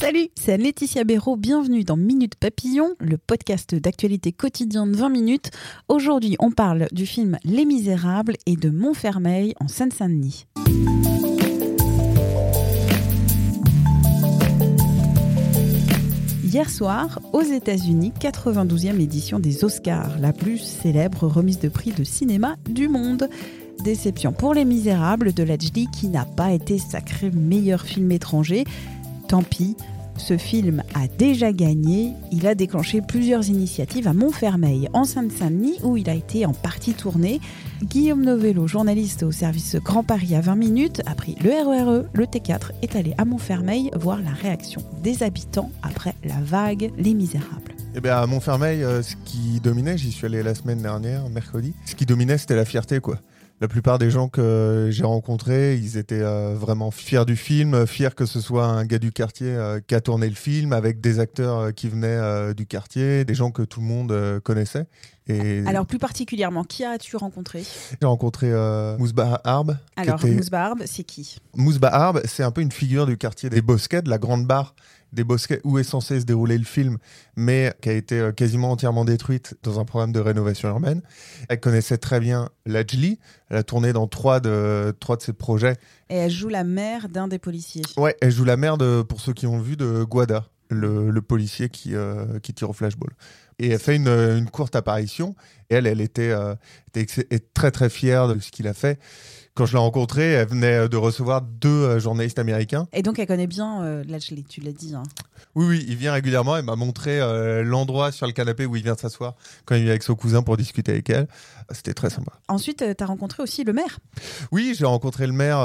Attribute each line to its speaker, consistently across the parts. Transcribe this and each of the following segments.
Speaker 1: Salut, c'est Laetitia Béraud. Bienvenue dans Minute Papillon, le podcast d'actualité quotidienne 20 minutes. Aujourd'hui, on parle du film Les Misérables et de Montfermeil en Seine-Saint-Denis. Hier soir, aux États-Unis, 92e édition des Oscars, la plus célèbre remise de prix de cinéma du monde. Déception pour Les Misérables de Lajli qui n'a pas été sacré meilleur film étranger. Tant pis, ce film a déjà gagné. Il a déclenché plusieurs initiatives à Montfermeil, en Seine-Saint-Denis, où il a été en partie tourné. Guillaume Novello, journaliste au service Grand Paris à 20 minutes, a pris le RERE, le T4, est allé à Montfermeil voir la réaction des habitants après la vague Les Misérables.
Speaker 2: Eh bien, à Montfermeil, euh, ce qui dominait, j'y suis allé la semaine dernière, mercredi, ce qui dominait, c'était la fierté, quoi. La plupart des gens que j'ai rencontrés, ils étaient euh, vraiment fiers du film, fiers que ce soit un gars du quartier euh, qui a tourné le film, avec des acteurs euh, qui venaient du quartier, des gens que tout le monde connaissait.
Speaker 1: Et... Alors plus particulièrement, qui as-tu rencontré?
Speaker 2: J'ai rencontré Mousba Harb.
Speaker 1: Alors était... Mousba Harb, c'est qui?
Speaker 2: Mousba Harb, c'est un peu une figure du quartier des Bosquets, de la Grande Barre des bosquets où est censé se dérouler le film, mais qui a été euh, quasiment entièrement détruite dans un programme de rénovation urbaine. Elle connaissait très bien Lajli. Elle a tourné dans trois de, trois de ses projets.
Speaker 1: Et elle joue la mère d'un des policiers.
Speaker 2: Ouais, elle joue la mère, de, pour ceux qui ont vu, de Guada, le, policier qui, euh, qui tire au flashball. Et elle fait une, une courte apparition. Et elle, elle était, euh, était très très fière de ce qu'il a fait quand je l'ai rencontrée, elle venait de recevoir deux euh, journalistes américains.
Speaker 1: Et donc elle connaît bien euh, tu l'as dit. Hein.
Speaker 2: Oui, oui, il vient régulièrement. Elle m'a montré euh, l'endroit sur le canapé où il vient s'asseoir quand il vient avec son cousin pour discuter avec elle. C'était très sympa.
Speaker 1: Ensuite, euh, tu as rencontré aussi le maire
Speaker 2: Oui, j'ai rencontré le maire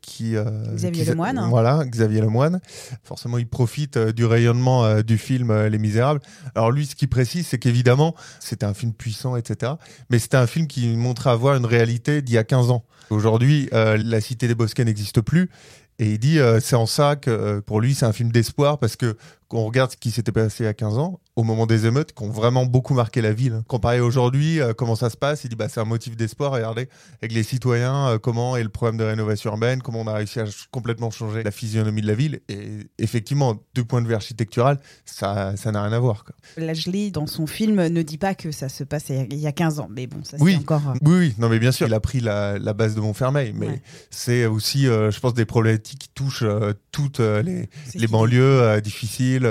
Speaker 2: qui.
Speaker 1: Xavier Lemoine.
Speaker 2: Voilà, Xavier Lemoine. Forcément, il profite du rayonnement du film Les Misérables. Alors lui, ce qu'il précise, c'est qu'évidemment, c'était un film puissant, etc. Mais c'était un film qui montrait avoir une réalité d'il y a 15 ans. Aujourd'hui, euh, la cité des Bosquets n'existe plus. Et il dit, euh, c'est en ça que euh, pour lui, c'est un film d'espoir parce que quand on regarde ce qui s'était passé il y a 15 ans, au moment des émeutes, qui ont vraiment beaucoup marqué la ville. Comparé aujourd'hui, euh, comment ça se passe Il dit bah, c'est un motif d'espoir. Regardez, avec les citoyens, euh, comment est le problème de rénovation urbaine, comment on a réussi à complètement changer la physionomie de la ville. Et effectivement, du point de vue architectural, ça ça n'a rien à voir. Quoi.
Speaker 1: Lajli, dans son film, ne dit pas que ça se passe il y a 15 ans. Mais bon, ça c'est encore. Euh,
Speaker 2: oui, oui, non, mais bien sûr, il a pris la, la base de Montfermeil. Mais c'est aussi, je pense, des problématiques qui touchent toutes les, les banlieues difficiles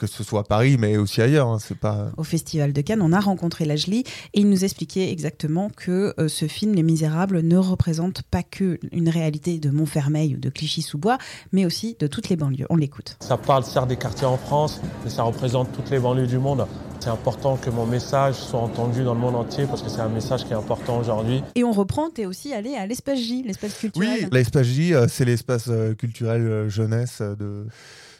Speaker 2: que ce soit à Paris, mais aussi ailleurs. Hein, c'est pas...
Speaker 1: Au Festival de Cannes, on a rencontré Lajli et il nous expliquait exactement que euh, ce film, Les Misérables, ne représente pas que une réalité de Montfermeil ou de Clichy-sous-Bois, mais aussi de toutes les banlieues. On l'écoute.
Speaker 3: Ça parle certes des quartiers en France, mais ça représente toutes les banlieues du monde. C'est important que mon message soit entendu dans le monde entier parce que c'est un message qui est important aujourd'hui.
Speaker 1: Et on reprend, tu es aussi allé à l'espace J, l'espace culturel.
Speaker 2: Oui, l'espace J, euh, c'est l'espace euh, culturel jeunesse de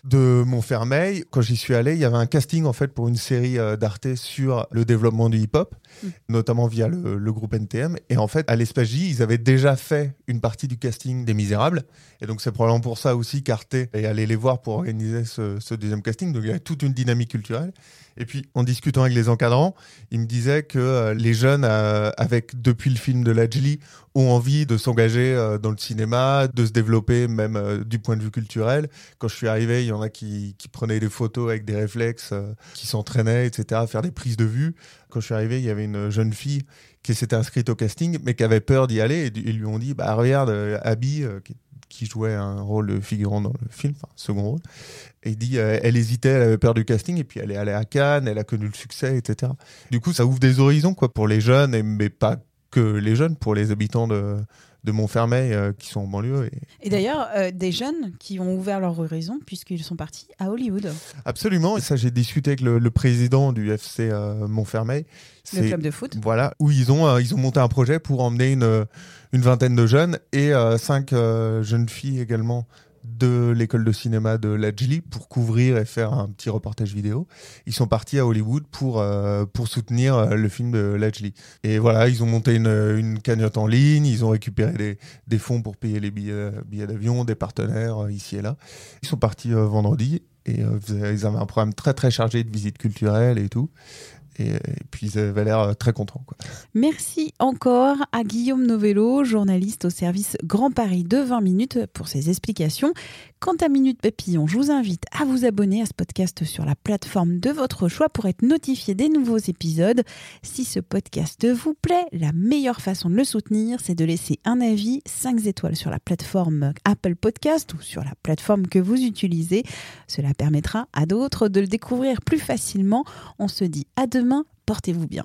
Speaker 2: de Montfermeil. Quand j'y suis allé, il y avait un casting en fait pour une série euh, d'Arte sur le développement du hip-hop, mm. notamment via le, groupe NTM. Et en fait, à l'Espace J, ils avaient déjà fait une partie du casting des Misérables. Et donc c'est probablement pour ça aussi qu'Arte est allé les voir pour organiser ce, deuxième casting. Donc il y a toute une dynamique culturelle. Et puis, en discutant avec les encadrants, ils me disaient que euh, les jeunes, euh, avec depuis le film de Lajli, ont envie de s'engager euh, dans le cinéma, de se développer même du point de vue culturel. Quand je suis arrivé, il y en a qui, prenaient des photos avec des réflexes, qui s'entraînaient, etc., à faire des prises de vue. Quand je suis arrivé, il y avait une jeune fille qui s'était inscrite au casting, mais qui avait peur d'y aller. Et ils lui ont dit, bah regarde, Abby, qui qui jouait un rôle figurant dans le film, enfin second rôle. Et dit, euh, elle hésitait, elle avait peur du casting, et puis elle est allée à Cannes, elle a connu le succès, etc. Du coup, ça ouvre des horizons quoi pour les jeunes, mais pas que les jeunes, pour les habitants de, de Montfermeil euh, qui sont en banlieue.
Speaker 1: Et, et d'ailleurs, euh, des jeunes qui ont ouvert leur horizon puisqu'ils sont partis à Hollywood.
Speaker 2: Absolument, et ça j'ai discuté avec le, président du FC Montfermeil.
Speaker 1: Le club de foot.
Speaker 2: Voilà, où ils ont, ils ont monté un projet pour emmener une une vingtaine de jeunes et euh, cinq euh, jeunes filles également de l'école de cinéma de Lajli pour couvrir et faire un petit reportage vidéo. Ils sont partis à Hollywood pour, euh, pour soutenir le film de Lajli. Et voilà, ils ont monté une, une cagnotte en ligne, ils ont récupéré des, des fonds pour payer les billets, billets d'avion, des partenaires ici et là. Ils sont partis vendredi et ils avaient un programme très très chargé de visites culturelles et tout. Et, puis ils avaient euh, très contents.
Speaker 1: Merci encore à Guillaume Novello, journaliste au service Grand Paris de 20 minutes pour ses explications. Quant à Minute Papillon, je vous invite à vous abonner à ce podcast sur la plateforme de votre choix pour être notifié des nouveaux épisodes. Si ce podcast vous plaît, la meilleure façon de le soutenir, c'est de laisser un avis 5 étoiles sur la plateforme Apple Podcast ou sur la plateforme que vous utilisez. Cela permettra à d'autres de le découvrir plus facilement. On se dit à demain, portez-vous bien.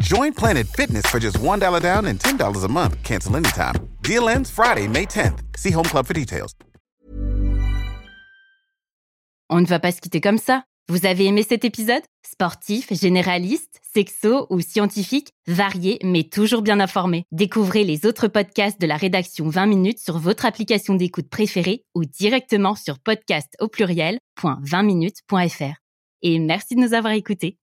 Speaker 4: Join Planet Fitness for just $1 down and $10 a month. Cancel anytime. Deal ends Friday, May 10th. See Home Club for details.
Speaker 5: On ne va pas se quitter comme ça. Vous avez aimé cet épisode? Sportif, généraliste, sexo ou scientifique, varié mais toujours bien informé. Découvrez les autres podcasts de la rédaction 20 minutes sur votre application d'écoute préférée ou directement sur podcast au pluriel.20minutes.fr. Et merci de nous avoir écoutés.